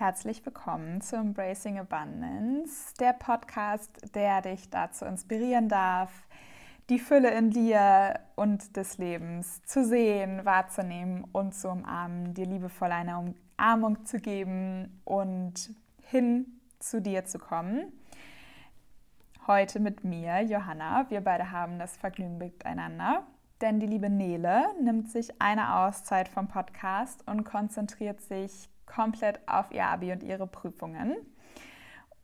Herzlich willkommen zu Embracing Abundance, der Podcast, der dich dazu inspirieren darf, die Fülle in dir und des Lebens zu sehen, wahrzunehmen und zu umarmen, dir liebevoll eine Umarmung zu geben und hin zu dir zu kommen. Heute mit mir, Johanna. Wir beide haben das Vergnügen miteinander, denn die liebe Nele nimmt sich eine Auszeit vom Podcast und konzentriert sich komplett auf ihr Abi und ihre Prüfungen.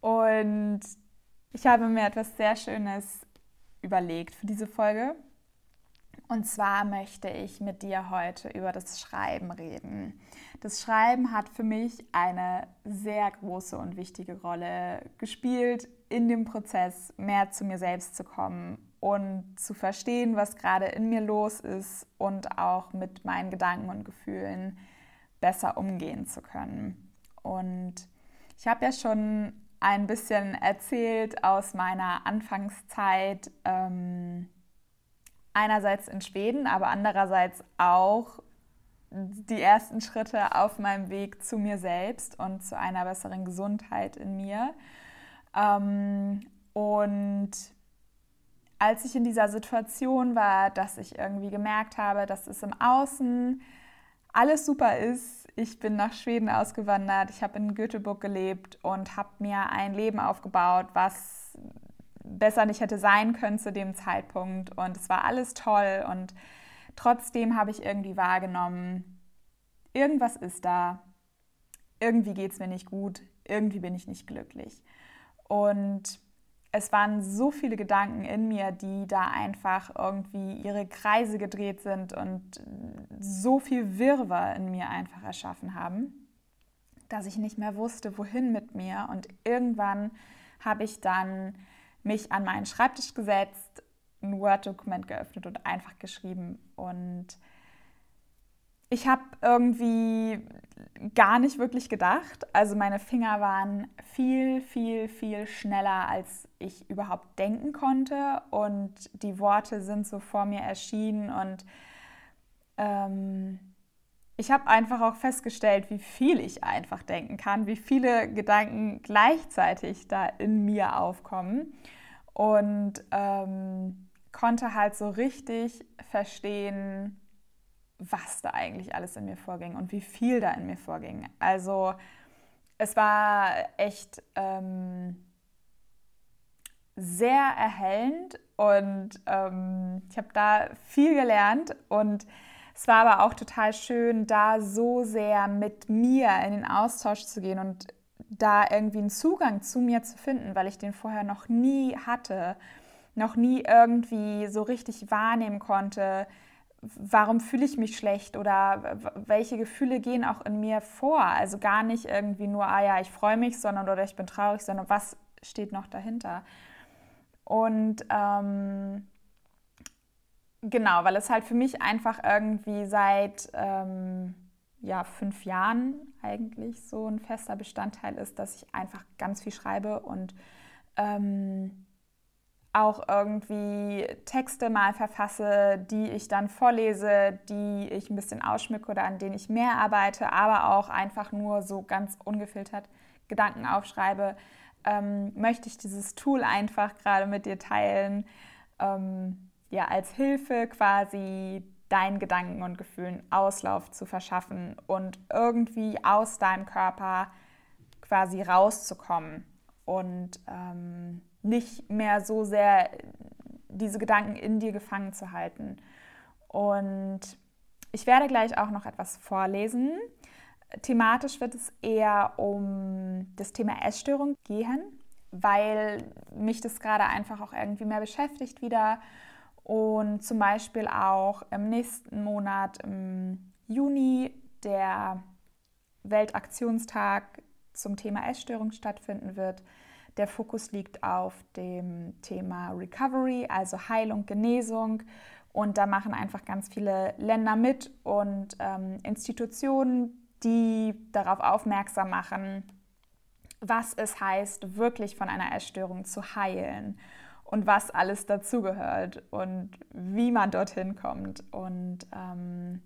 Und ich habe mir etwas sehr Schönes überlegt für diese Folge. Und zwar möchte ich mit dir heute über das Schreiben reden. Das Schreiben hat für mich eine sehr große und wichtige Rolle gespielt, in dem Prozess mehr zu mir selbst zu kommen und zu verstehen, was gerade in mir los ist und auch mit meinen Gedanken und Gefühlen besser umgehen zu können. Und ich habe ja schon ein bisschen erzählt aus meiner Anfangszeit, ähm, einerseits in Schweden, aber andererseits auch die ersten Schritte auf meinem Weg zu mir selbst und zu einer besseren Gesundheit in mir. Ähm, und als ich in dieser Situation war, dass ich irgendwie gemerkt habe, dass es im Außen alles super ist. Ich bin nach Schweden ausgewandert, ich habe in Göteborg gelebt und habe mir ein Leben aufgebaut, was besser nicht hätte sein können zu dem Zeitpunkt. Und es war alles toll und trotzdem habe ich irgendwie wahrgenommen, irgendwas ist da, irgendwie geht es mir nicht gut, irgendwie bin ich nicht glücklich. Und es waren so viele Gedanken in mir, die da einfach irgendwie ihre Kreise gedreht sind und so viel Wirrwarr in mir einfach erschaffen haben, dass ich nicht mehr wusste, wohin mit mir. Und irgendwann habe ich dann mich an meinen Schreibtisch gesetzt, ein Word-Dokument geöffnet und einfach geschrieben. Und ich habe irgendwie gar nicht wirklich gedacht. Also meine Finger waren viel, viel, viel schneller, als ich überhaupt denken konnte. Und die Worte sind so vor mir erschienen. Und ähm, ich habe einfach auch festgestellt, wie viel ich einfach denken kann, wie viele Gedanken gleichzeitig da in mir aufkommen. Und ähm, konnte halt so richtig verstehen, was da eigentlich alles in mir vorging und wie viel da in mir vorging. Also es war echt ähm, sehr erhellend und ähm, ich habe da viel gelernt und es war aber auch total schön, da so sehr mit mir in den Austausch zu gehen und da irgendwie einen Zugang zu mir zu finden, weil ich den vorher noch nie hatte, noch nie irgendwie so richtig wahrnehmen konnte, warum fühle ich mich schlecht oder welche Gefühle gehen auch in mir vor. Also gar nicht irgendwie nur, ah ja, ich freue mich, sondern oder ich bin traurig, sondern was steht noch dahinter. Und ähm, genau, weil es halt für mich einfach irgendwie seit ähm, ja, fünf Jahren eigentlich so ein fester Bestandteil ist, dass ich einfach ganz viel schreibe und ähm, auch irgendwie Texte mal verfasse, die ich dann vorlese, die ich ein bisschen ausschmücke oder an denen ich mehr arbeite, aber auch einfach nur so ganz ungefiltert Gedanken aufschreibe, ähm, möchte ich dieses Tool einfach gerade mit dir teilen, ähm, ja, als Hilfe quasi deinen Gedanken und Gefühlen Auslauf zu verschaffen und irgendwie aus deinem Körper quasi rauszukommen und ähm, nicht mehr so sehr diese Gedanken in dir gefangen zu halten. Und ich werde gleich auch noch etwas vorlesen. Thematisch wird es eher um das Thema Essstörung gehen, weil mich das gerade einfach auch irgendwie mehr beschäftigt wieder. Und zum Beispiel auch im nächsten Monat, im Juni, der Weltaktionstag zum Thema Essstörung stattfinden wird. Der Fokus liegt auf dem Thema Recovery, also Heilung, Genesung. Und da machen einfach ganz viele Länder mit und ähm, Institutionen, die darauf aufmerksam machen, was es heißt, wirklich von einer Essstörung zu heilen und was alles dazugehört und wie man dorthin kommt. Und ähm,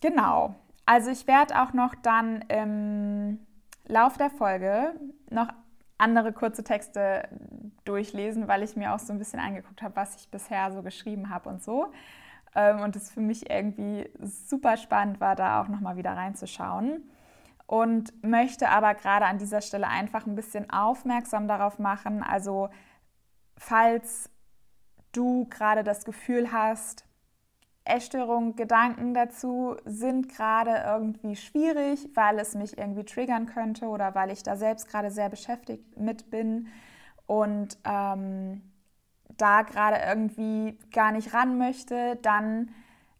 genau, also ich werde auch noch dann im Lauf der Folge noch andere kurze Texte durchlesen, weil ich mir auch so ein bisschen angeguckt habe, was ich bisher so geschrieben habe und so. Ähm, und es für mich irgendwie super spannend war, da auch nochmal wieder reinzuschauen. Und möchte aber gerade an dieser Stelle einfach ein bisschen aufmerksam darauf machen. Also, falls du gerade das Gefühl hast, Essstörungen, Gedanken dazu sind gerade irgendwie schwierig, weil es mich irgendwie triggern könnte oder weil ich da selbst gerade sehr beschäftigt mit bin und ähm, da gerade irgendwie gar nicht ran möchte, dann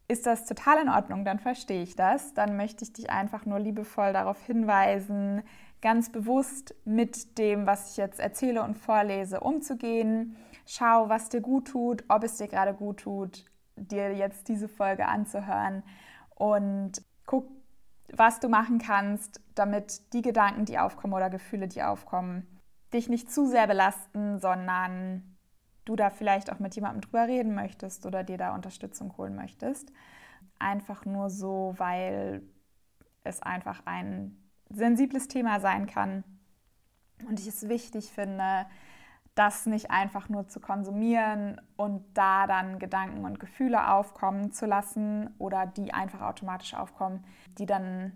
ist das total in Ordnung, dann verstehe ich das. Dann möchte ich dich einfach nur liebevoll darauf hinweisen, ganz bewusst mit dem, was ich jetzt erzähle und vorlese, umzugehen. Schau, was dir gut tut, ob es dir gerade gut tut dir jetzt diese Folge anzuhören und guck, was du machen kannst, damit die Gedanken, die aufkommen oder Gefühle, die aufkommen, dich nicht zu sehr belasten, sondern du da vielleicht auch mit jemandem drüber reden möchtest oder dir da Unterstützung holen möchtest. Einfach nur so, weil es einfach ein sensibles Thema sein kann und ich es wichtig finde, das nicht einfach nur zu konsumieren und da dann Gedanken und Gefühle aufkommen zu lassen oder die einfach automatisch aufkommen, die dann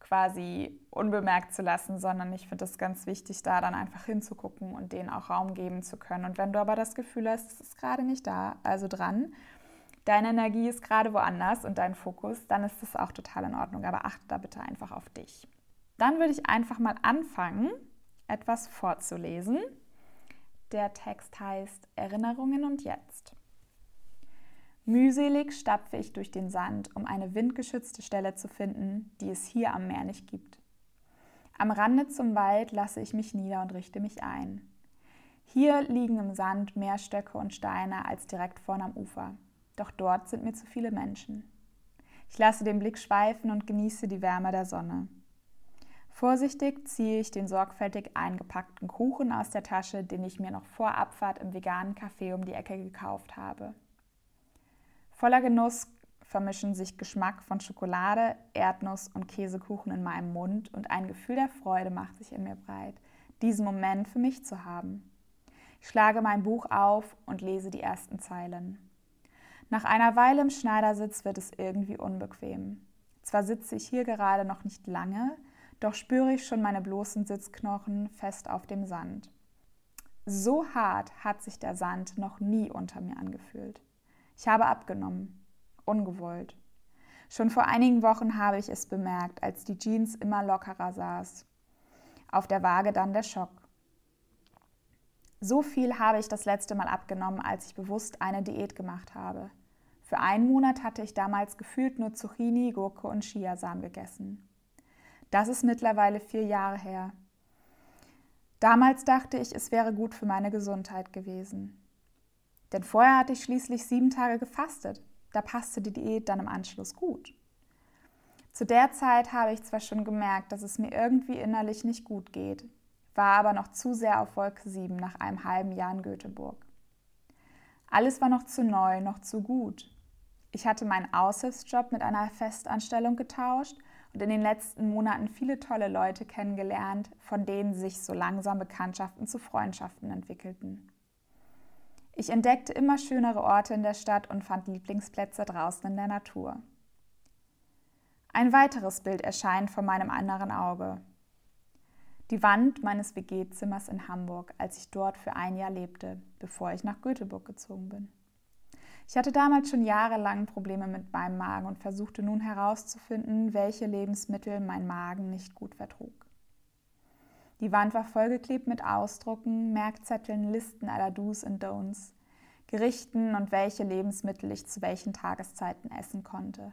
quasi unbemerkt zu lassen, sondern ich finde es ganz wichtig, da dann einfach hinzugucken und denen auch Raum geben zu können. Und wenn du aber das Gefühl hast, es ist gerade nicht da, also dran, deine Energie ist gerade woanders und dein Fokus, dann ist das auch total in Ordnung. Aber achte da bitte einfach auf dich. Dann würde ich einfach mal anfangen, etwas vorzulesen der Text heißt Erinnerungen und Jetzt. Mühselig stapfe ich durch den Sand, um eine windgeschützte Stelle zu finden, die es hier am Meer nicht gibt. Am Rande zum Wald lasse ich mich nieder und richte mich ein. Hier liegen im Sand mehr Stöcke und Steine als direkt vorn am Ufer. Doch dort sind mir zu viele Menschen. Ich lasse den Blick schweifen und genieße die Wärme der Sonne. Vorsichtig ziehe ich den sorgfältig eingepackten Kuchen aus der Tasche, den ich mir noch vor Abfahrt im veganen Café um die Ecke gekauft habe. Voller Genuss vermischen sich Geschmack von Schokolade, Erdnuss und Käsekuchen in meinem Mund und ein Gefühl der Freude macht sich in mir breit, diesen Moment für mich zu haben. Ich schlage mein Buch auf und lese die ersten Zeilen. Nach einer Weile im Schneidersitz wird es irgendwie unbequem. Zwar sitze ich hier gerade noch nicht lange, doch spüre ich schon meine bloßen Sitzknochen fest auf dem Sand. So hart hat sich der Sand noch nie unter mir angefühlt. Ich habe abgenommen, ungewollt. Schon vor einigen Wochen habe ich es bemerkt, als die Jeans immer lockerer saß. Auf der Waage dann der Schock. So viel habe ich das letzte Mal abgenommen, als ich bewusst eine Diät gemacht habe. Für einen Monat hatte ich damals gefühlt nur Zucchini, Gurke und Chiasamen gegessen. Das ist mittlerweile vier Jahre her. Damals dachte ich, es wäre gut für meine Gesundheit gewesen. Denn vorher hatte ich schließlich sieben Tage gefastet. Da passte die Diät dann im Anschluss gut. Zu der Zeit habe ich zwar schon gemerkt, dass es mir irgendwie innerlich nicht gut geht, war aber noch zu sehr auf Wolke 7 nach einem halben Jahr in Göteborg. Alles war noch zu neu, noch zu gut. Ich hatte meinen Aushilfsjob mit einer Festanstellung getauscht und in den letzten Monaten viele tolle Leute kennengelernt, von denen sich so langsam Bekanntschaften zu Freundschaften entwickelten. Ich entdeckte immer schönere Orte in der Stadt und fand Lieblingsplätze draußen in der Natur. Ein weiteres Bild erscheint vor meinem anderen Auge. Die Wand meines WG-Zimmers in Hamburg, als ich dort für ein Jahr lebte, bevor ich nach Göteborg gezogen bin. Ich hatte damals schon jahrelang Probleme mit meinem Magen und versuchte nun herauszufinden, welche Lebensmittel mein Magen nicht gut vertrug. Die Wand war vollgeklebt mit Ausdrucken, Merkzetteln, Listen aller Do's und Don'ts, Gerichten und welche Lebensmittel ich zu welchen Tageszeiten essen konnte.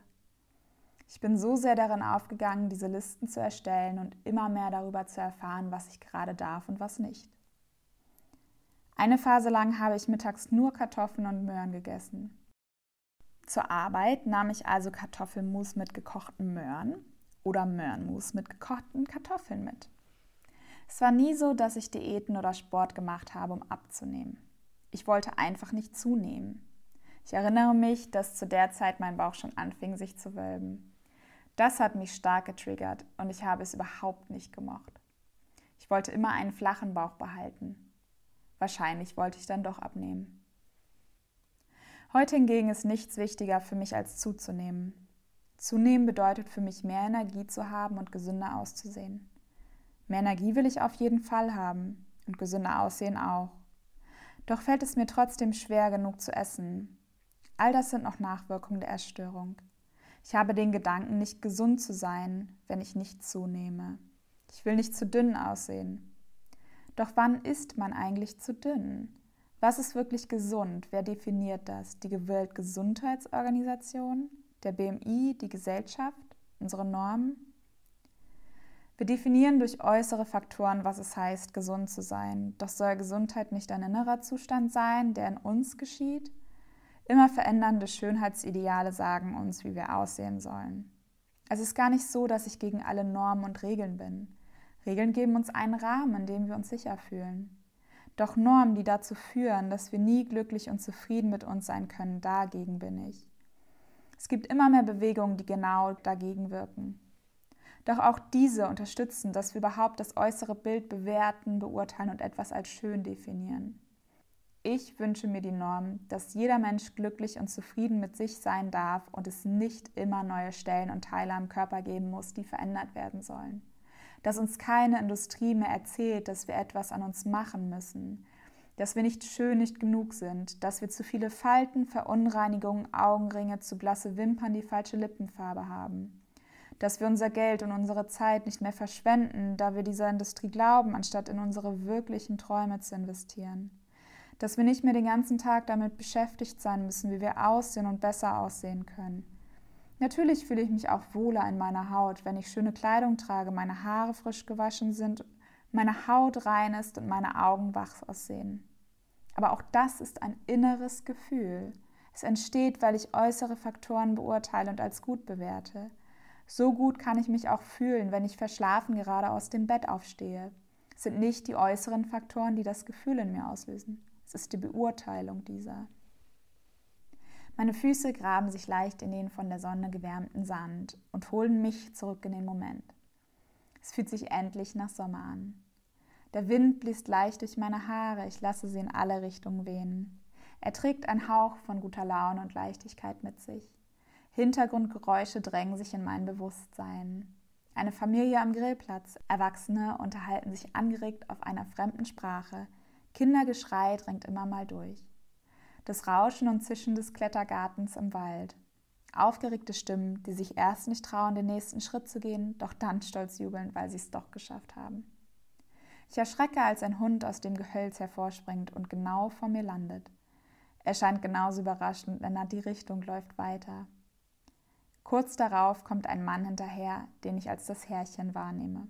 Ich bin so sehr darin aufgegangen, diese Listen zu erstellen und immer mehr darüber zu erfahren, was ich gerade darf und was nicht. Eine Phase lang habe ich mittags nur Kartoffeln und Möhren gegessen. Zur Arbeit nahm ich also Kartoffelmus mit gekochten Möhren oder Möhrenmus mit gekochten Kartoffeln mit. Es war nie so, dass ich Diäten oder Sport gemacht habe, um abzunehmen. Ich wollte einfach nicht zunehmen. Ich erinnere mich, dass zu der Zeit mein Bauch schon anfing, sich zu wölben. Das hat mich stark getriggert und ich habe es überhaupt nicht gemocht. Ich wollte immer einen flachen Bauch behalten. Wahrscheinlich wollte ich dann doch abnehmen. Heute hingegen ist nichts wichtiger für mich als zuzunehmen. Zunehmen bedeutet für mich mehr Energie zu haben und gesünder auszusehen. Mehr Energie will ich auf jeden Fall haben und gesünder aussehen auch. Doch fällt es mir trotzdem schwer genug zu essen. All das sind noch Nachwirkungen der Essstörung. Ich habe den Gedanken, nicht gesund zu sein, wenn ich nicht zunehme. Ich will nicht zu dünn aussehen. Doch wann ist man eigentlich zu dünn? Was ist wirklich gesund? Wer definiert das? Die Weltgesundheitsorganisation? Der BMI? Die Gesellschaft? Unsere Normen? Wir definieren durch äußere Faktoren, was es heißt, gesund zu sein. Doch soll Gesundheit nicht ein innerer Zustand sein, der in uns geschieht? Immer verändernde Schönheitsideale sagen uns, wie wir aussehen sollen. Es ist gar nicht so, dass ich gegen alle Normen und Regeln bin. Regeln geben uns einen Rahmen, in dem wir uns sicher fühlen. Doch Normen, die dazu führen, dass wir nie glücklich und zufrieden mit uns sein können, dagegen bin ich. Es gibt immer mehr Bewegungen, die genau dagegen wirken. Doch auch diese unterstützen, dass wir überhaupt das äußere Bild bewerten, beurteilen und etwas als schön definieren. Ich wünsche mir die Norm, dass jeder Mensch glücklich und zufrieden mit sich sein darf und es nicht immer neue Stellen und Teile am Körper geben muss, die verändert werden sollen. Dass uns keine Industrie mehr erzählt, dass wir etwas an uns machen müssen, dass wir nicht schön nicht genug sind, dass wir zu viele Falten, Verunreinigungen, Augenringe, zu blasse Wimpern, die falsche Lippenfarbe haben. Dass wir unser Geld und unsere Zeit nicht mehr verschwenden, da wir dieser Industrie glauben, anstatt in unsere wirklichen Träume zu investieren dass wir nicht mehr den ganzen Tag damit beschäftigt sein müssen, wie wir aussehen und besser aussehen können. Natürlich fühle ich mich auch wohler in meiner Haut, wenn ich schöne Kleidung trage, meine Haare frisch gewaschen sind, meine Haut rein ist und meine Augen wach aussehen. Aber auch das ist ein inneres Gefühl. Es entsteht, weil ich äußere Faktoren beurteile und als gut bewerte. So gut kann ich mich auch fühlen, wenn ich verschlafen gerade aus dem Bett aufstehe. Es sind nicht die äußeren Faktoren, die das Gefühl in mir auslösen. Es ist die Beurteilung dieser. Meine Füße graben sich leicht in den von der Sonne gewärmten Sand und holen mich zurück in den Moment. Es fühlt sich endlich nach Sommer an. Der Wind bläst leicht durch meine Haare, ich lasse sie in alle Richtungen wehen. Er trägt einen Hauch von guter Laune und Leichtigkeit mit sich. Hintergrundgeräusche drängen sich in mein Bewusstsein. Eine Familie am Grillplatz, Erwachsene unterhalten sich angeregt auf einer fremden Sprache, Kindergeschrei drängt immer mal durch. Das Rauschen und Zischen des Klettergartens im Wald. Aufgeregte Stimmen, die sich erst nicht trauen, den nächsten Schritt zu gehen, doch dann stolz jubeln, weil sie es doch geschafft haben. Ich erschrecke, als ein Hund aus dem Gehölz hervorspringt und genau vor mir landet. Er scheint genauso überrascht und ändert die Richtung, läuft weiter. Kurz darauf kommt ein Mann hinterher, den ich als das Herrchen wahrnehme.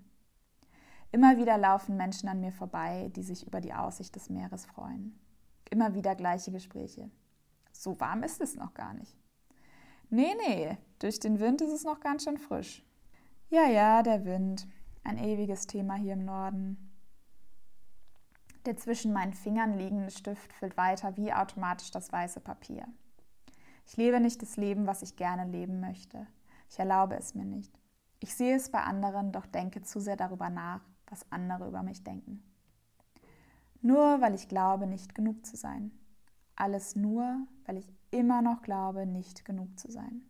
Immer wieder laufen Menschen an mir vorbei, die sich über die Aussicht des Meeres freuen. Immer wieder gleiche Gespräche. So warm ist es noch gar nicht. Nee, nee, durch den Wind ist es noch ganz schön frisch. Ja, ja, der Wind. Ein ewiges Thema hier im Norden. Der zwischen meinen Fingern liegende Stift füllt weiter wie automatisch das weiße Papier. Ich lebe nicht das Leben, was ich gerne leben möchte. Ich erlaube es mir nicht. Ich sehe es bei anderen, doch denke zu sehr darüber nach, was andere über mich denken. Nur weil ich glaube, nicht genug zu sein. Alles nur, weil ich immer noch glaube, nicht genug zu sein.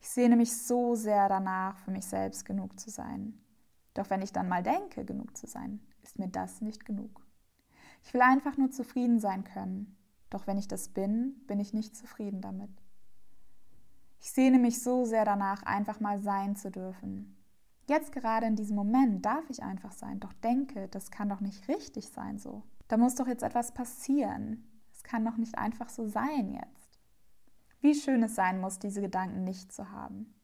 Ich sehne mich so sehr danach, für mich selbst genug zu sein. Doch wenn ich dann mal denke, genug zu sein, ist mir das nicht genug. Ich will einfach nur zufrieden sein können. Doch wenn ich das bin, bin ich nicht zufrieden damit. Ich sehne mich so sehr danach, einfach mal sein zu dürfen, Jetzt gerade in diesem Moment darf ich einfach sein, doch denke, das kann doch nicht richtig sein so. Da muss doch jetzt etwas passieren. Es kann doch nicht einfach so sein jetzt. Wie schön es sein muss, diese Gedanken nicht zu haben.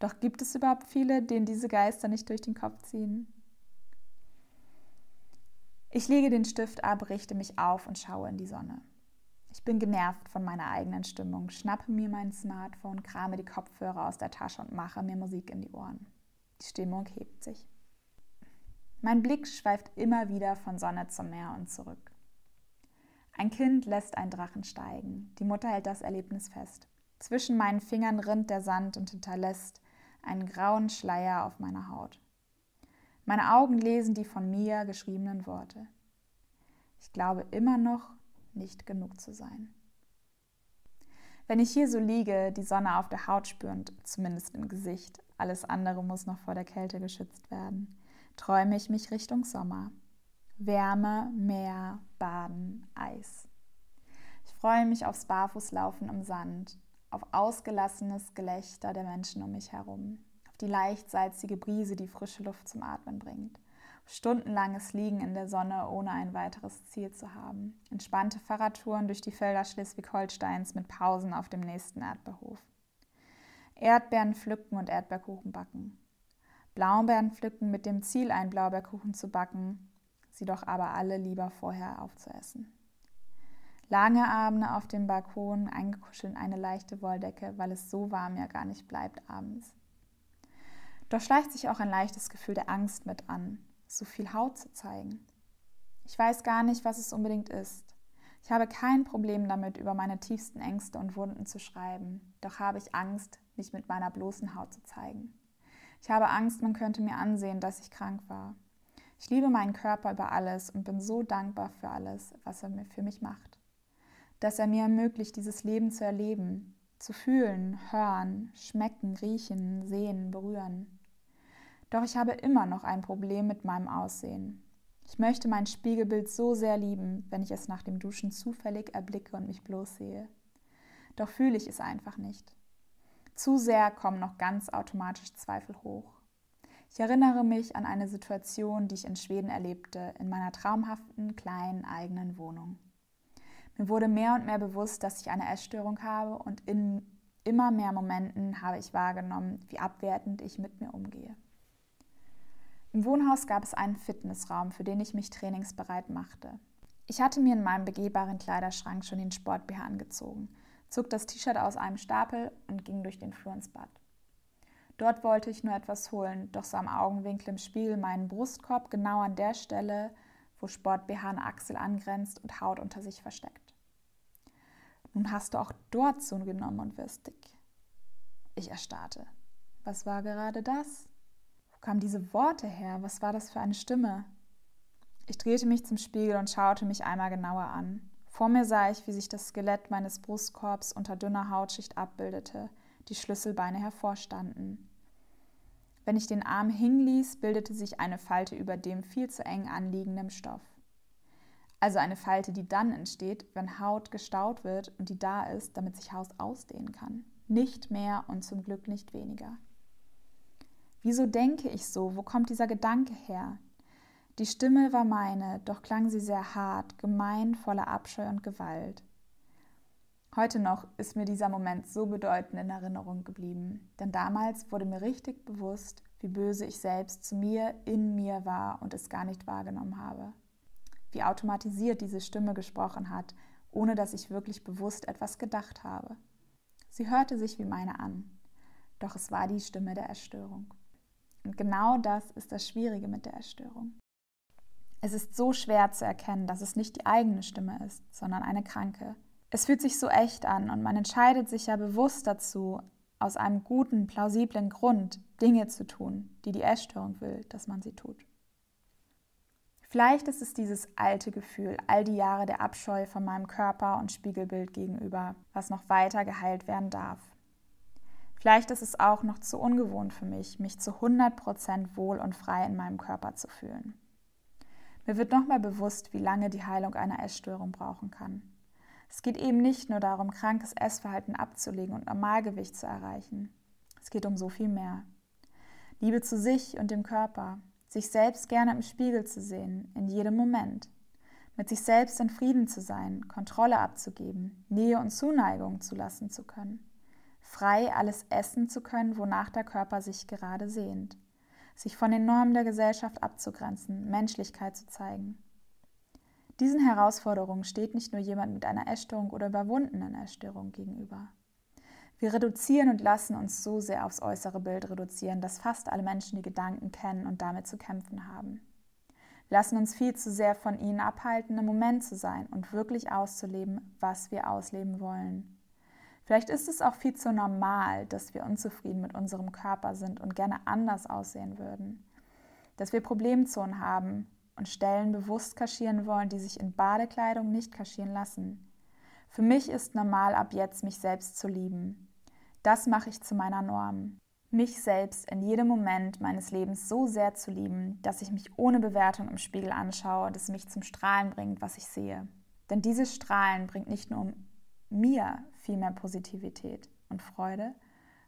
Doch gibt es überhaupt viele, denen diese Geister nicht durch den Kopf ziehen? Ich lege den Stift ab, richte mich auf und schaue in die Sonne. Ich bin genervt von meiner eigenen Stimmung, schnappe mir mein Smartphone, krame die Kopfhörer aus der Tasche und mache mir Musik in die Ohren. Die Stimmung hebt sich. Mein Blick schweift immer wieder von Sonne zum Meer und zurück. Ein Kind lässt einen Drachen steigen. Die Mutter hält das Erlebnis fest. Zwischen meinen Fingern rinnt der Sand und hinterlässt einen grauen Schleier auf meiner Haut. Meine Augen lesen die von mir geschriebenen Worte. Ich glaube immer noch, nicht genug zu sein. Wenn ich hier so liege, die Sonne auf der Haut spürend, zumindest im Gesicht, alles andere muss noch vor der Kälte geschützt werden, träume ich mich Richtung Sommer. Wärme, Meer, Baden, Eis. Ich freue mich aufs Barfußlaufen im Sand, auf ausgelassenes Gelächter der Menschen um mich herum, auf die leicht salzige Brise, die frische Luft zum Atmen bringt, auf stundenlanges Liegen in der Sonne, ohne ein weiteres Ziel zu haben, entspannte Fahrradtouren durch die Felder Schleswig-Holsteins mit Pausen auf dem nächsten Erdbeerhof. Erdbeeren pflücken und Erdbeerkuchen backen. Blaubeeren pflücken mit dem Ziel, einen Blaubeerkuchen zu backen, sie doch aber alle lieber vorher aufzuessen. Lange Abende auf dem Balkon, eingekuschelt in eine leichte Wolldecke, weil es so warm ja gar nicht bleibt abends. Doch schleicht sich auch ein leichtes Gefühl der Angst mit an, so viel Haut zu zeigen. Ich weiß gar nicht, was es unbedingt ist. Ich habe kein Problem damit, über meine tiefsten Ängste und Wunden zu schreiben, doch habe ich Angst, mich mit meiner bloßen Haut zu zeigen. Ich habe Angst, man könnte mir ansehen, dass ich krank war. Ich liebe meinen Körper über alles und bin so dankbar für alles, was er für mich macht. Dass er mir ermöglicht, dieses Leben zu erleben, zu fühlen, hören, schmecken, riechen, sehen, berühren. Doch ich habe immer noch ein Problem mit meinem Aussehen. Ich möchte mein Spiegelbild so sehr lieben, wenn ich es nach dem Duschen zufällig erblicke und mich bloß sehe. Doch fühle ich es einfach nicht. Zu sehr kommen noch ganz automatisch Zweifel hoch. Ich erinnere mich an eine Situation, die ich in Schweden erlebte, in meiner traumhaften kleinen eigenen Wohnung. Mir wurde mehr und mehr bewusst, dass ich eine Essstörung habe und in immer mehr Momenten habe ich wahrgenommen, wie abwertend ich mit mir umgehe. Im Wohnhaus gab es einen Fitnessraum, für den ich mich trainingsbereit machte. Ich hatte mir in meinem begehbaren Kleiderschrank schon den Sport-BH angezogen, zog das T-Shirt aus einem Stapel und ging durch den Flur ins Bad. Dort wollte ich nur etwas holen, doch sah im Augenwinkel im Spiegel meinen Brustkorb genau an der Stelle, wo Sport-BH an Achsel angrenzt und Haut unter sich versteckt. Nun hast du auch dort zugenommen und wirst dick. Ich erstarrte. Was war gerade das? Wo kamen diese Worte her? Was war das für eine Stimme? Ich drehte mich zum Spiegel und schaute mich einmal genauer an. Vor mir sah ich, wie sich das Skelett meines Brustkorbs unter dünner Hautschicht abbildete, die Schlüsselbeine hervorstanden. Wenn ich den Arm hinließ, bildete sich eine Falte über dem viel zu eng anliegenden Stoff. Also eine Falte, die dann entsteht, wenn Haut gestaut wird und die da ist, damit sich Haus ausdehnen kann. Nicht mehr und zum Glück nicht weniger. Wieso denke ich so? Wo kommt dieser Gedanke her? Die Stimme war meine, doch klang sie sehr hart, gemein, voller Abscheu und Gewalt. Heute noch ist mir dieser Moment so bedeutend in Erinnerung geblieben, denn damals wurde mir richtig bewusst, wie böse ich selbst zu mir, in mir war und es gar nicht wahrgenommen habe. Wie automatisiert diese Stimme gesprochen hat, ohne dass ich wirklich bewusst etwas gedacht habe. Sie hörte sich wie meine an, doch es war die Stimme der Erstörung. Und genau das ist das Schwierige mit der Erstörung. Es ist so schwer zu erkennen, dass es nicht die eigene Stimme ist, sondern eine kranke, es fühlt sich so echt an und man entscheidet sich ja bewusst dazu, aus einem guten, plausiblen Grund Dinge zu tun, die die Essstörung will, dass man sie tut. Vielleicht ist es dieses alte Gefühl, all die Jahre der Abscheu von meinem Körper und Spiegelbild gegenüber, was noch weiter geheilt werden darf. Vielleicht ist es auch noch zu ungewohnt für mich, mich zu 100% wohl und frei in meinem Körper zu fühlen. Mir wird nochmal bewusst, wie lange die Heilung einer Essstörung brauchen kann. Es geht eben nicht nur darum, krankes Essverhalten abzulegen und Normalgewicht zu erreichen. Es geht um so viel mehr. Liebe zu sich und dem Körper, sich selbst gerne im Spiegel zu sehen, in jedem Moment. Mit sich selbst in Frieden zu sein, Kontrolle abzugeben, Nähe und Zuneigung zulassen zu können. Frei alles essen zu können, wonach der Körper sich gerade sehnt. Sich von den Normen der Gesellschaft abzugrenzen, Menschlichkeit zu zeigen. Diesen Herausforderungen steht nicht nur jemand mit einer Essstörung oder überwundenen Essstörung gegenüber. Wir reduzieren und lassen uns so sehr aufs äußere Bild reduzieren, dass fast alle Menschen die Gedanken kennen und damit zu kämpfen haben. Wir lassen uns viel zu sehr von ihnen abhalten, im Moment zu sein und wirklich auszuleben, was wir ausleben wollen. Vielleicht ist es auch viel zu normal, dass wir unzufrieden mit unserem Körper sind und gerne anders aussehen würden dass wir Problemzonen haben und Stellen bewusst kaschieren wollen, die sich in Badekleidung nicht kaschieren lassen. Für mich ist normal ab jetzt, mich selbst zu lieben. Das mache ich zu meiner Norm. Mich selbst in jedem Moment meines Lebens so sehr zu lieben, dass ich mich ohne Bewertung im Spiegel anschaue, dass mich zum Strahlen bringt, was ich sehe. Denn dieses Strahlen bringt nicht nur mir viel mehr Positivität und Freude,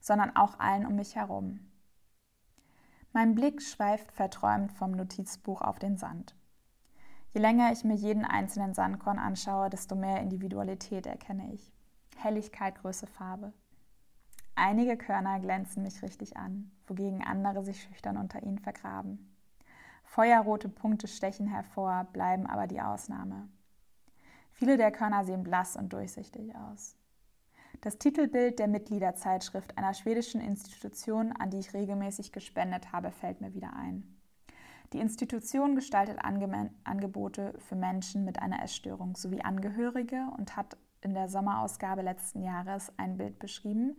sondern auch allen um mich herum. Mein Blick schweift verträumt vom Notizbuch auf den Sand. Je länger ich mir jeden einzelnen Sandkorn anschaue, desto mehr Individualität erkenne ich. Helligkeit, Größe, Farbe. Einige Körner glänzen mich richtig an, wogegen andere sich schüchtern unter ihnen vergraben. Feuerrote Punkte stechen hervor, bleiben aber die Ausnahme. Viele der Körner sehen blass und durchsichtig aus. Das Titelbild der Mitgliederzeitschrift einer schwedischen Institution, an die ich regelmäßig gespendet habe, fällt mir wieder ein. Die Institution gestaltet Ange Angebote für Menschen mit einer Essstörung sowie Angehörige und hat in der Sommerausgabe letzten Jahres ein Bild beschrieben,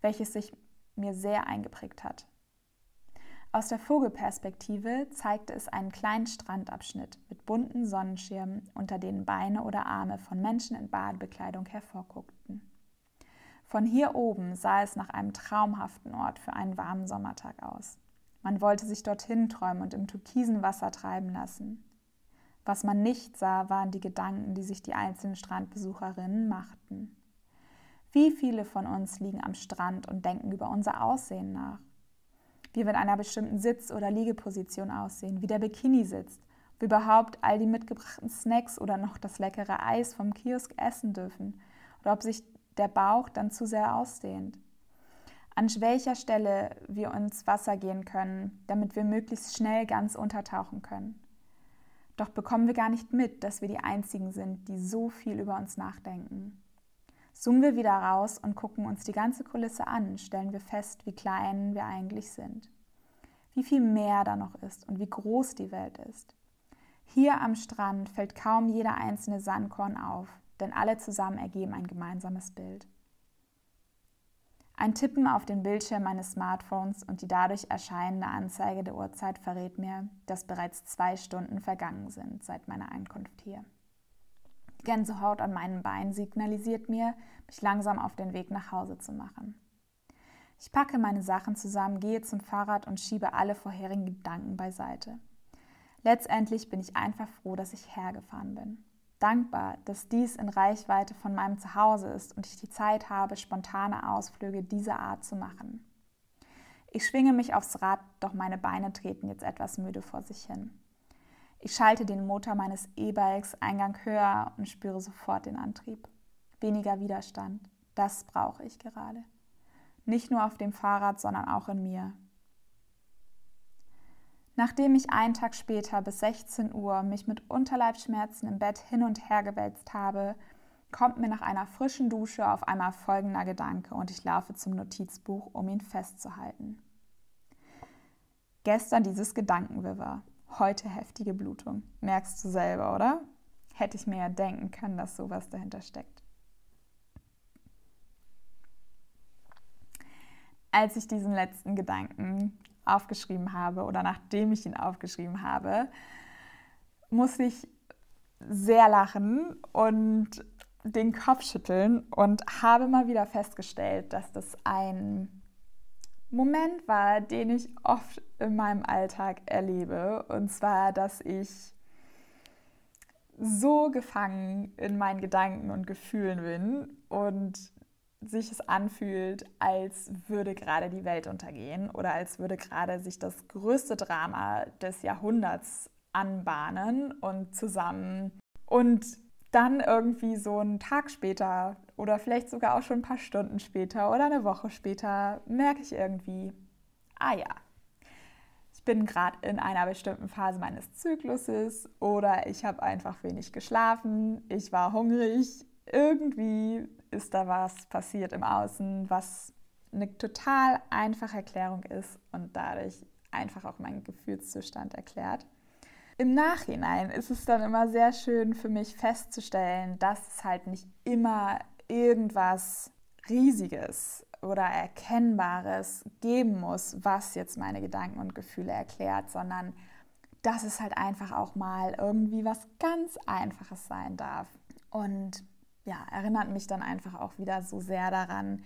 welches sich mir sehr eingeprägt hat. Aus der Vogelperspektive zeigte es einen kleinen Strandabschnitt mit bunten Sonnenschirmen, unter denen Beine oder Arme von Menschen in Badebekleidung hervorguckten. Von hier oben sah es nach einem traumhaften Ort für einen warmen Sommertag aus. Man wollte sich dorthin träumen und im türkisen Wasser treiben lassen. Was man nicht sah, waren die Gedanken, die sich die einzelnen Strandbesucherinnen machten. Wie viele von uns liegen am Strand und denken über unser Aussehen nach? Wie wir in einer bestimmten Sitz- oder Liegeposition aussehen, wie der Bikini sitzt, wie überhaupt all die mitgebrachten Snacks oder noch das leckere Eis vom Kiosk essen dürfen oder ob sich der Bauch dann zu sehr ausdehnt. An welcher Stelle wir uns Wasser gehen können, damit wir möglichst schnell ganz untertauchen können. Doch bekommen wir gar nicht mit, dass wir die Einzigen sind, die so viel über uns nachdenken. Zoomen wir wieder raus und gucken uns die ganze Kulisse an, stellen wir fest, wie klein wir eigentlich sind. Wie viel mehr da noch ist und wie groß die Welt ist. Hier am Strand fällt kaum jeder einzelne Sandkorn auf, denn alle zusammen ergeben ein gemeinsames Bild. Ein Tippen auf den Bildschirm meines Smartphones und die dadurch erscheinende Anzeige der Uhrzeit verrät mir, dass bereits zwei Stunden vergangen sind seit meiner Ankunft hier. Die Gänsehaut an meinen Beinen signalisiert mir, mich langsam auf den Weg nach Hause zu machen. Ich packe meine Sachen zusammen, gehe zum Fahrrad und schiebe alle vorherigen Gedanken beiseite. Letztendlich bin ich einfach froh, dass ich hergefahren bin dankbar, dass dies in Reichweite von meinem Zuhause ist und ich die Zeit habe, spontane Ausflüge dieser Art zu machen. Ich schwinge mich aufs Rad, doch meine Beine treten jetzt etwas müde vor sich hin. Ich schalte den Motor meines E-Bikes Eingang höher und spüre sofort den Antrieb. Weniger Widerstand, das brauche ich gerade. Nicht nur auf dem Fahrrad, sondern auch in mir. Nachdem ich einen Tag später bis 16 Uhr mich mit Unterleibschmerzen im Bett hin und her gewälzt habe, kommt mir nach einer frischen Dusche auf einmal folgender Gedanke und ich laufe zum Notizbuch, um ihn festzuhalten. Gestern dieses Gedankenwirrwarr, heute heftige Blutung. Merkst du selber, oder? Hätte ich mir ja denken können, dass sowas dahinter steckt. Als ich diesen letzten Gedanken aufgeschrieben habe oder nachdem ich ihn aufgeschrieben habe, musste ich sehr lachen und den Kopf schütteln und habe mal wieder festgestellt, dass das ein Moment war, den ich oft in meinem Alltag erlebe. Und zwar, dass ich so gefangen in meinen Gedanken und Gefühlen bin und sich es anfühlt, als würde gerade die Welt untergehen oder als würde gerade sich das größte Drama des Jahrhunderts anbahnen und zusammen. Und dann irgendwie so einen Tag später oder vielleicht sogar auch schon ein paar Stunden später oder eine Woche später merke ich irgendwie, ah ja, ich bin gerade in einer bestimmten Phase meines Zykluses oder ich habe einfach wenig geschlafen, ich war hungrig, irgendwie ist da was passiert im Außen, was eine total einfache Erklärung ist und dadurch einfach auch meinen Gefühlszustand erklärt. Im Nachhinein ist es dann immer sehr schön für mich festzustellen, dass es halt nicht immer irgendwas Riesiges oder Erkennbares geben muss, was jetzt meine Gedanken und Gefühle erklärt, sondern dass es halt einfach auch mal irgendwie was ganz Einfaches sein darf. Und ja, erinnert mich dann einfach auch wieder so sehr daran,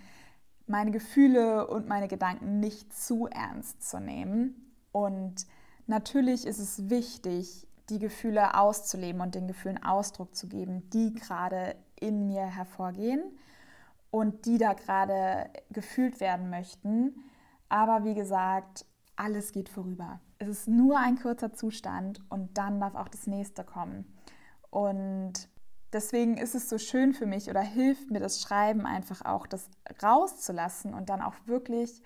meine Gefühle und meine Gedanken nicht zu ernst zu nehmen. Und natürlich ist es wichtig, die Gefühle auszuleben und den Gefühlen Ausdruck zu geben, die gerade in mir hervorgehen und die da gerade gefühlt werden möchten. Aber wie gesagt, alles geht vorüber. Es ist nur ein kurzer Zustand und dann darf auch das nächste kommen. Und deswegen ist es so schön für mich oder hilft mir das Schreiben einfach auch, das rauszulassen und dann auch wirklich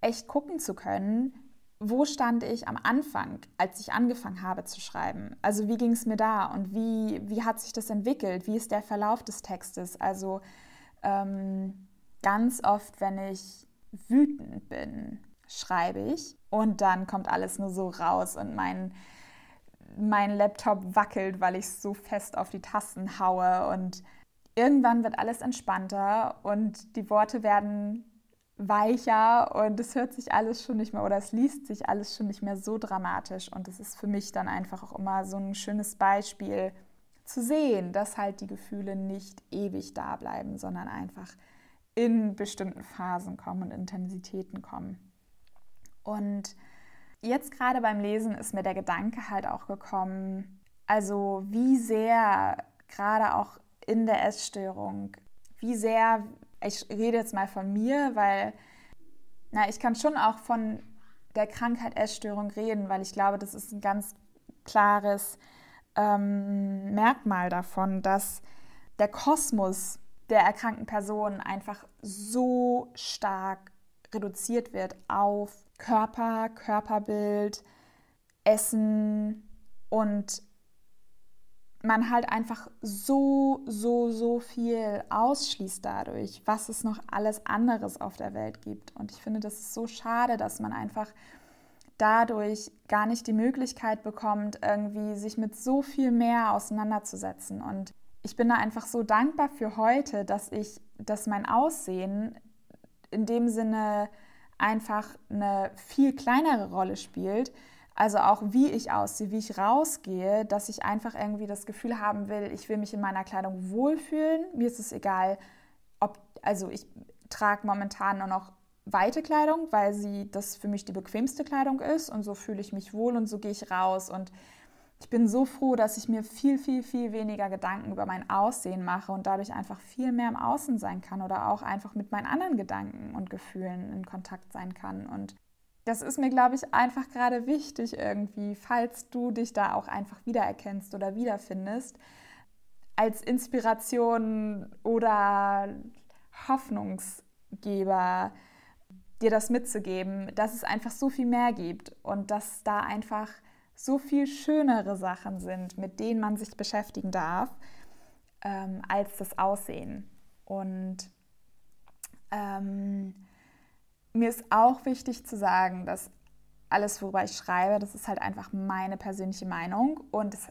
echt gucken zu können, wo stand ich am Anfang, als ich angefangen habe zu schreiben? Also wie ging es mir da und wie, wie hat sich das entwickelt? Wie ist der Verlauf des Textes? Also ähm, ganz oft, wenn ich wütend bin, schreibe ich und dann kommt alles nur so raus und mein mein Laptop wackelt, weil ich so fest auf die Tasten haue und irgendwann wird alles entspannter und die Worte werden weicher und es hört sich alles schon nicht mehr oder es liest sich alles schon nicht mehr so dramatisch und es ist für mich dann einfach auch immer so ein schönes Beispiel zu sehen, dass halt die Gefühle nicht ewig da bleiben, sondern einfach in bestimmten Phasen kommen und Intensitäten kommen. Und jetzt gerade beim Lesen ist mir der Gedanke halt auch gekommen, also wie sehr gerade auch in der Essstörung, wie sehr, ich rede jetzt mal von mir, weil na, ich kann schon auch von der Krankheit Essstörung reden, weil ich glaube, das ist ein ganz klares ähm, Merkmal davon, dass der Kosmos der erkrankten Person einfach so stark reduziert wird auf Körper, Körperbild, Essen und man halt einfach so, so, so viel ausschließt dadurch, was es noch alles anderes auf der Welt gibt. Und ich finde, das ist so schade, dass man einfach dadurch gar nicht die Möglichkeit bekommt, irgendwie sich mit so viel mehr auseinanderzusetzen. Und ich bin da einfach so dankbar für heute, dass ich, dass mein Aussehen in dem Sinne einfach eine viel kleinere Rolle spielt. Also auch wie ich aussehe, wie ich rausgehe, dass ich einfach irgendwie das Gefühl haben will, ich will mich in meiner Kleidung wohlfühlen. Mir ist es egal, ob, also ich trage momentan nur noch weite Kleidung, weil sie das für mich die bequemste Kleidung ist und so fühle ich mich wohl und so gehe ich raus und ich bin so froh, dass ich mir viel, viel, viel weniger Gedanken über mein Aussehen mache und dadurch einfach viel mehr im Außen sein kann oder auch einfach mit meinen anderen Gedanken und Gefühlen in Kontakt sein kann. Und das ist mir, glaube ich, einfach gerade wichtig irgendwie, falls du dich da auch einfach wiedererkennst oder wiederfindest, als Inspiration oder Hoffnungsgeber dir das mitzugeben, dass es einfach so viel mehr gibt und dass da einfach so viel schönere Sachen sind, mit denen man sich beschäftigen darf, ähm, als das Aussehen. Und ähm, mir ist auch wichtig zu sagen, dass alles, worüber ich schreibe, das ist halt einfach meine persönliche Meinung und es,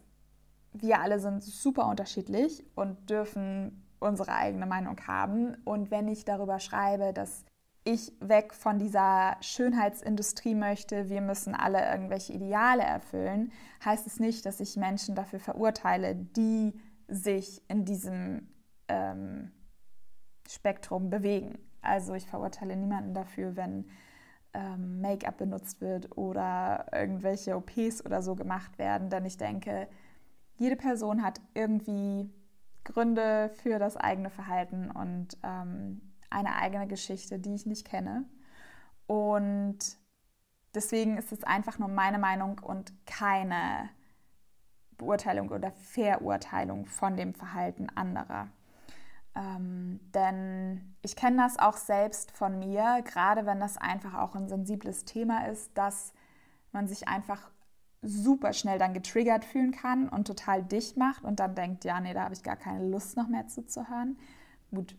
wir alle sind super unterschiedlich und dürfen unsere eigene Meinung haben. Und wenn ich darüber schreibe, dass ich weg von dieser Schönheitsindustrie möchte, wir müssen alle irgendwelche Ideale erfüllen, heißt es nicht, dass ich Menschen dafür verurteile, die sich in diesem ähm, Spektrum bewegen. Also ich verurteile niemanden dafür, wenn ähm, Make-up benutzt wird oder irgendwelche OPs oder so gemacht werden, denn ich denke, jede Person hat irgendwie Gründe für das eigene Verhalten und ähm, eine eigene Geschichte, die ich nicht kenne. Und deswegen ist es einfach nur meine Meinung und keine Beurteilung oder Verurteilung von dem Verhalten anderer. Ähm, denn ich kenne das auch selbst von mir, gerade wenn das einfach auch ein sensibles Thema ist, dass man sich einfach super schnell dann getriggert fühlen kann und total dicht macht und dann denkt, ja, nee, da habe ich gar keine Lust noch mehr zuzuhören. Gut,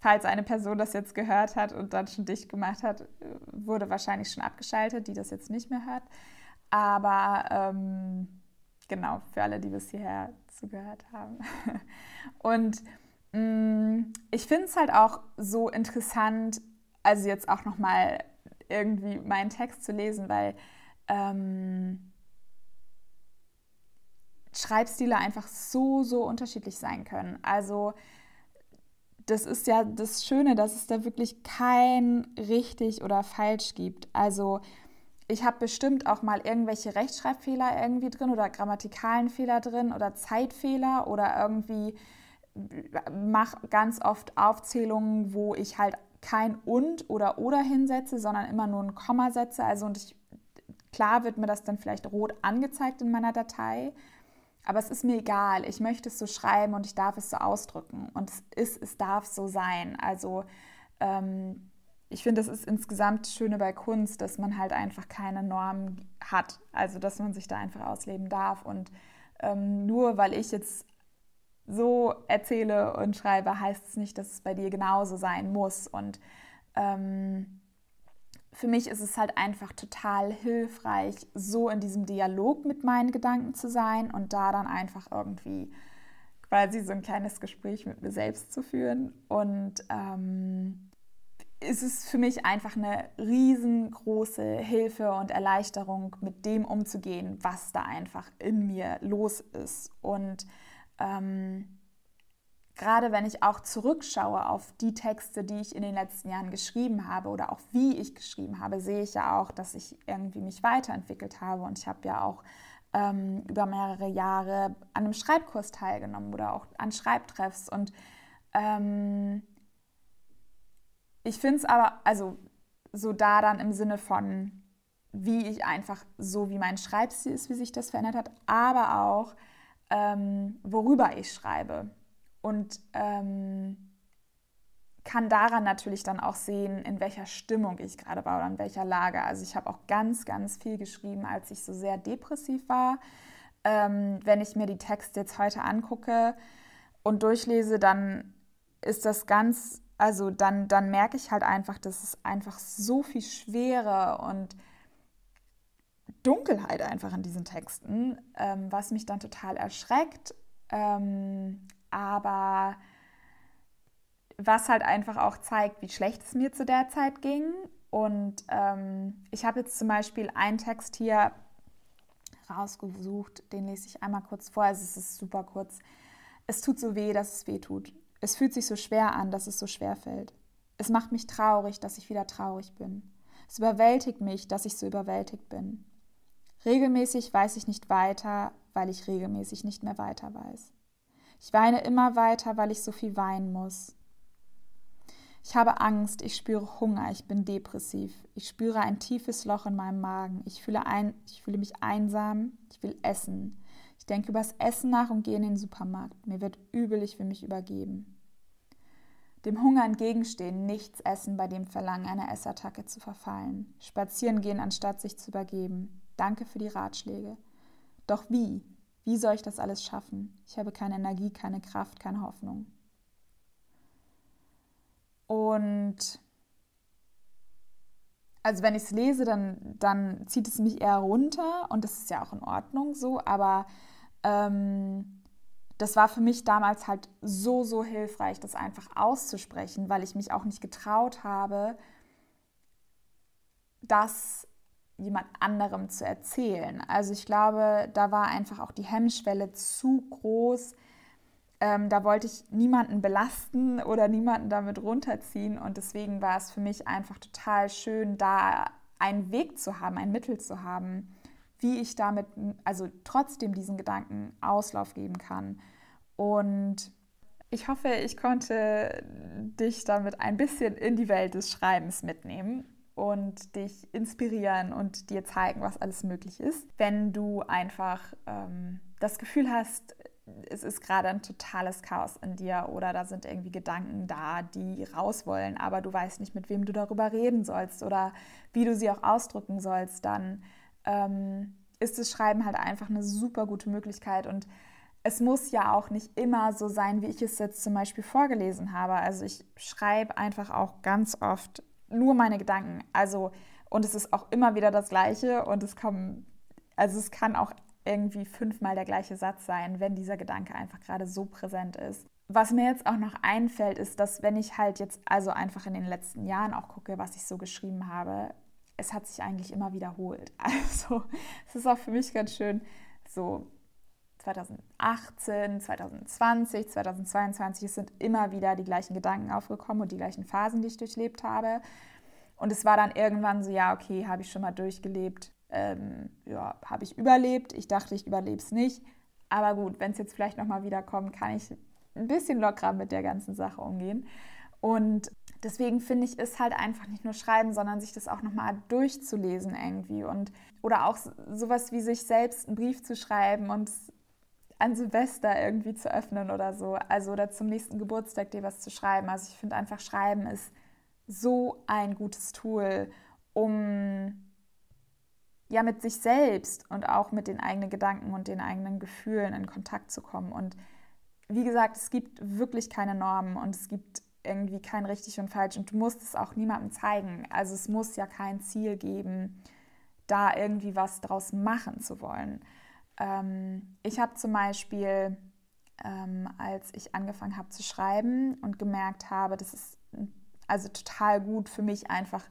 falls eine Person das jetzt gehört hat und dann schon dicht gemacht hat, wurde wahrscheinlich schon abgeschaltet, die das jetzt nicht mehr hört. Aber ähm, genau, für alle, die bis hierher zugehört haben. und mh, Mm, ich finde es halt auch so interessant, also jetzt auch nochmal irgendwie meinen Text zu lesen, weil ähm, Schreibstile einfach so, so unterschiedlich sein können. Also das ist ja das Schöne, dass es da wirklich kein richtig oder falsch gibt. Also ich habe bestimmt auch mal irgendwelche Rechtschreibfehler irgendwie drin oder grammatikalen Fehler drin oder Zeitfehler oder irgendwie mache ganz oft Aufzählungen, wo ich halt kein und oder oder hinsetze, sondern immer nur ein Komma setze. Also und ich, klar wird mir das dann vielleicht rot angezeigt in meiner Datei, aber es ist mir egal. Ich möchte es so schreiben und ich darf es so ausdrücken. Und es ist, es darf so sein. Also ähm, ich finde, das ist insgesamt das Schöne bei Kunst, dass man halt einfach keine Norm hat. Also dass man sich da einfach ausleben darf. Und ähm, nur weil ich jetzt so erzähle und schreibe, heißt es nicht, dass es bei dir genauso sein muss. Und ähm, für mich ist es halt einfach total hilfreich, so in diesem Dialog mit meinen Gedanken zu sein und da dann einfach irgendwie quasi so ein kleines Gespräch mit mir selbst zu führen. Und ähm, es ist für mich einfach eine riesengroße Hilfe und Erleichterung, mit dem umzugehen, was da einfach in mir los ist. Und ähm, gerade wenn ich auch zurückschaue auf die Texte, die ich in den letzten Jahren geschrieben habe oder auch wie ich geschrieben habe, sehe ich ja auch, dass ich irgendwie mich weiterentwickelt habe. Und ich habe ja auch ähm, über mehrere Jahre an einem Schreibkurs teilgenommen oder auch an Schreibtreffs. Und ähm, ich finde es aber, also so da dann im Sinne von, wie ich einfach so, wie mein Schreibstil ist, wie sich das verändert hat, aber auch, ähm, worüber ich schreibe und ähm, kann daran natürlich dann auch sehen, in welcher Stimmung ich gerade war oder in welcher Lage. Also ich habe auch ganz, ganz viel geschrieben, als ich so sehr depressiv war. Ähm, wenn ich mir die Texte jetzt heute angucke und durchlese, dann ist das ganz, also dann, dann merke ich halt einfach, dass es einfach so viel Schwere und Dunkelheit einfach in diesen Texten, ähm, was mich dann total erschreckt. Ähm, aber was halt einfach auch zeigt, wie schlecht es mir zu der Zeit ging. Und ähm, ich habe jetzt zum Beispiel einen Text hier rausgesucht, den lese ich einmal kurz vor. Also es ist super kurz. Es tut so weh, dass es weh tut. Es fühlt sich so schwer an, dass es so schwer fällt. Es macht mich traurig, dass ich wieder traurig bin. Es überwältigt mich, dass ich so überwältigt bin. Regelmäßig weiß ich nicht weiter, weil ich regelmäßig nicht mehr weiter weiß. Ich weine immer weiter, weil ich so viel weinen muss. Ich habe Angst, ich spüre Hunger, ich bin depressiv. Ich spüre ein tiefes Loch in meinem Magen. Ich fühle, ein, ich fühle mich einsam, ich will essen. Ich denke übers Essen nach und gehe in den Supermarkt. Mir wird übel, ich will mich übergeben. Dem Hunger entgegenstehen, nichts essen bei dem Verlangen, einer Essattacke zu verfallen. Spazieren gehen, anstatt sich zu übergeben. Danke für die Ratschläge. Doch wie? Wie soll ich das alles schaffen? Ich habe keine Energie, keine Kraft, keine Hoffnung. Und also wenn ich es lese, dann, dann zieht es mich eher runter und das ist ja auch in Ordnung so, aber ähm, das war für mich damals halt so, so hilfreich, das einfach auszusprechen, weil ich mich auch nicht getraut habe, das jemand anderem zu erzählen. Also ich glaube, da war einfach auch die Hemmschwelle zu groß. Ähm, da wollte ich niemanden belasten oder niemanden damit runterziehen. Und deswegen war es für mich einfach total schön, da einen Weg zu haben, ein Mittel zu haben, wie ich damit, also trotzdem diesen Gedanken Auslauf geben kann. Und ich hoffe, ich konnte dich damit ein bisschen in die Welt des Schreibens mitnehmen und dich inspirieren und dir zeigen, was alles möglich ist. Wenn du einfach ähm, das Gefühl hast, es ist gerade ein totales Chaos in dir oder da sind irgendwie Gedanken da, die raus wollen, aber du weißt nicht, mit wem du darüber reden sollst oder wie du sie auch ausdrücken sollst, dann ähm, ist das Schreiben halt einfach eine super gute Möglichkeit und es muss ja auch nicht immer so sein, wie ich es jetzt zum Beispiel vorgelesen habe. Also ich schreibe einfach auch ganz oft nur meine Gedanken. Also, und es ist auch immer wieder das Gleiche und es kommen, also es kann auch irgendwie fünfmal der gleiche Satz sein, wenn dieser Gedanke einfach gerade so präsent ist. was mir jetzt auch noch einfällt, ist, dass wenn ich halt jetzt also einfach in den letzten Jahren auch gucke, was ich so geschrieben habe, es hat sich eigentlich immer wiederholt. Also es ist auch für mich ganz schön, so 2018, 2020, 2022, es sind immer wieder die gleichen Gedanken aufgekommen und die gleichen Phasen, die ich durchlebt habe. Und es war dann irgendwann so, ja, okay, habe ich schon mal durchgelebt, ähm, ja, habe ich überlebt. Ich dachte, ich überlebe es nicht. Aber gut, wenn es jetzt vielleicht nochmal wiederkommt, kann ich ein bisschen lockerer mit der ganzen Sache umgehen. Und deswegen finde ich es halt einfach nicht nur schreiben, sondern sich das auch nochmal durchzulesen irgendwie. Und, oder auch sowas wie sich selbst einen Brief zu schreiben und an Silvester irgendwie zu öffnen oder so. Also oder zum nächsten Geburtstag dir was zu schreiben. Also ich finde einfach, Schreiben ist so ein gutes Tool, um ja mit sich selbst und auch mit den eigenen Gedanken und den eigenen Gefühlen in Kontakt zu kommen. Und wie gesagt, es gibt wirklich keine Normen und es gibt irgendwie kein richtig und falsch und du musst es auch niemandem zeigen. Also es muss ja kein Ziel geben, da irgendwie was draus machen zu wollen. Ähm, ich habe zum Beispiel, ähm, als ich angefangen habe zu schreiben und gemerkt habe, das ist also total gut für mich einfach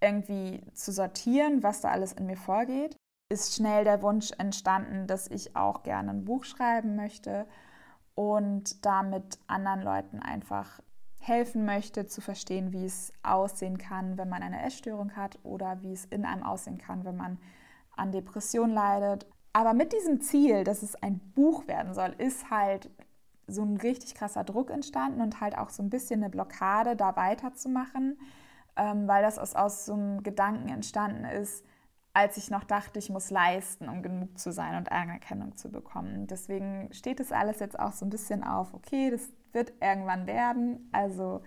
irgendwie zu sortieren, was da alles in mir vorgeht, ist schnell der Wunsch entstanden, dass ich auch gerne ein Buch schreiben möchte und damit anderen Leuten einfach helfen möchte zu verstehen, wie es aussehen kann, wenn man eine Essstörung hat oder wie es in einem aussehen kann, wenn man an Depression leidet. Aber mit diesem Ziel, dass es ein Buch werden soll, ist halt so ein richtig krasser Druck entstanden und halt auch so ein bisschen eine Blockade, da weiterzumachen, ähm, weil das aus, aus so einem Gedanken entstanden ist, als ich noch dachte, ich muss leisten, um genug zu sein und Anerkennung zu bekommen. Deswegen steht das alles jetzt auch so ein bisschen auf, okay, das wird irgendwann werden. Also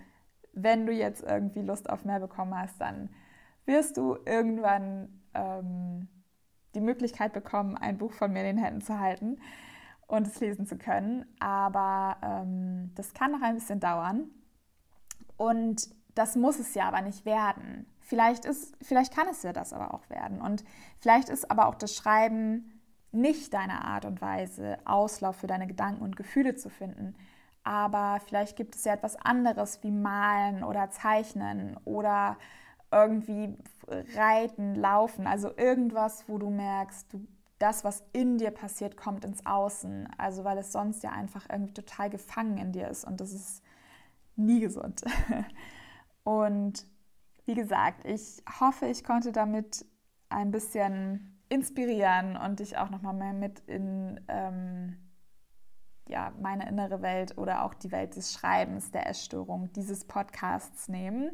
wenn du jetzt irgendwie Lust auf mehr bekommen hast, dann wirst du irgendwann ähm, die Möglichkeit bekommen, ein Buch von mir in den Händen zu halten und es lesen zu können. Aber ähm, das kann noch ein bisschen dauern. Und das muss es ja aber nicht werden. Vielleicht, ist, vielleicht kann es ja das aber auch werden. Und vielleicht ist aber auch das Schreiben nicht deine Art und Weise, Auslauf für deine Gedanken und Gefühle zu finden. Aber vielleicht gibt es ja etwas anderes wie Malen oder Zeichnen oder irgendwie Reiten, Laufen. Also irgendwas, wo du merkst, du, das, was in dir passiert, kommt ins Außen. Also weil es sonst ja einfach irgendwie total gefangen in dir ist. Und das ist nie gesund. Und wie gesagt, ich hoffe, ich konnte damit ein bisschen inspirieren und dich auch nochmal mehr mit in ähm, ja, meine innere Welt oder auch die Welt des Schreibens, der Essstörung dieses Podcasts nehmen.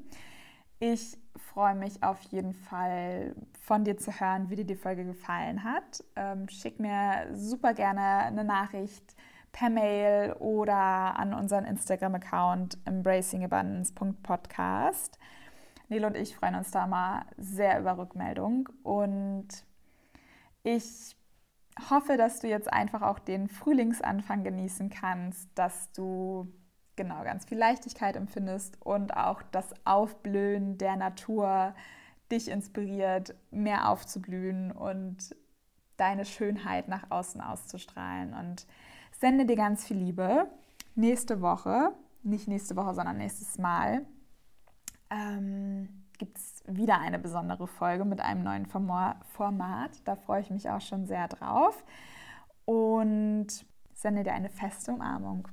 Ich freue mich auf jeden Fall von dir zu hören, wie dir die Folge gefallen hat. Ähm, schick mir super gerne eine Nachricht per Mail oder an unseren Instagram-Account embracingabundance.podcast. Nele und ich freuen uns da mal sehr über Rückmeldung und ich hoffe, dass du jetzt einfach auch den Frühlingsanfang genießen kannst, dass du genau ganz viel Leichtigkeit empfindest und auch das Aufblühen der Natur dich inspiriert, mehr aufzublühen und deine Schönheit nach außen auszustrahlen. Und sende dir ganz viel Liebe. Nächste Woche, nicht nächste Woche, sondern nächstes Mal, ähm, gibt es wieder eine besondere Folge mit einem neuen Format. Da freue ich mich auch schon sehr drauf. Und sende dir eine feste Umarmung.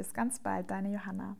Bis ganz bald, deine Johanna.